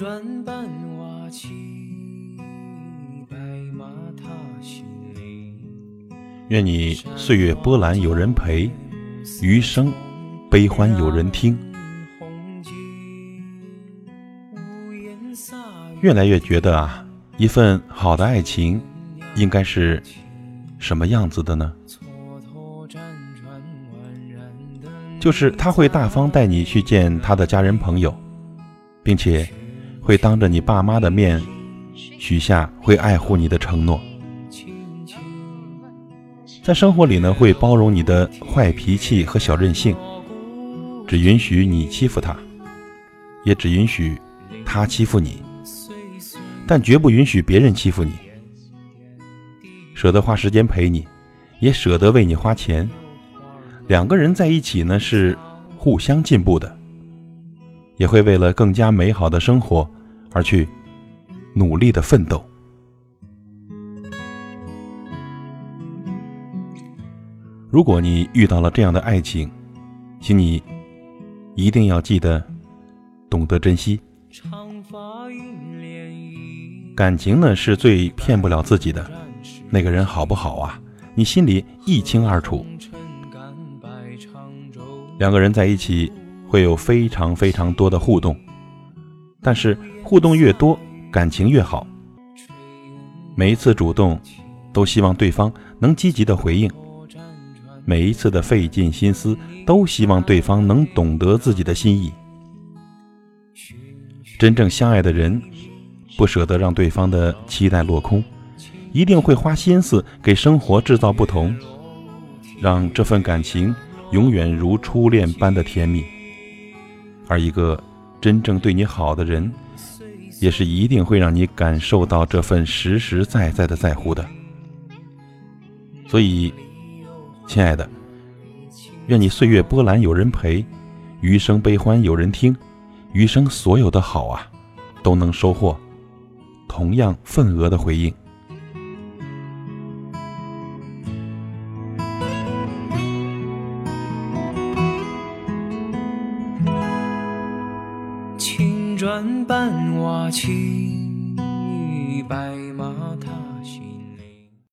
转半瓦起，白马踏新林。愿你岁月波澜有人陪，余生悲欢有人听。越来越觉得啊，一份好的爱情应该是什么样子的呢？就是他会大方带你去见他的家人朋友，并且会当着你爸妈的面许下会爱护你的承诺。在生活里呢，会包容你的坏脾气和小任性，只允许你欺负他，也只允许他欺负你，但绝不允许别人欺负你。舍得花时间陪你，也舍得为你花钱。两个人在一起呢，是互相进步的，也会为了更加美好的生活而去努力的奋斗。如果你遇到了这样的爱情，请你一定要记得懂得珍惜。感情呢是最骗不了自己的，那个人好不好啊？你心里一清二楚。两个人在一起会有非常非常多的互动，但是互动越多，感情越好。每一次主动，都希望对方能积极的回应；每一次的费尽心思，都希望对方能懂得自己的心意。真正相爱的人，不舍得让对方的期待落空，一定会花心思给生活制造不同，让这份感情永远如初恋般的甜蜜。而一个真正对你好的人，也是一定会让你感受到这份实实在在的在乎的。所以，亲爱的，愿你岁月波澜有人陪，余生悲欢有人听，余生所有的好啊，都能收获同样份额的回应。转半瓦起，白马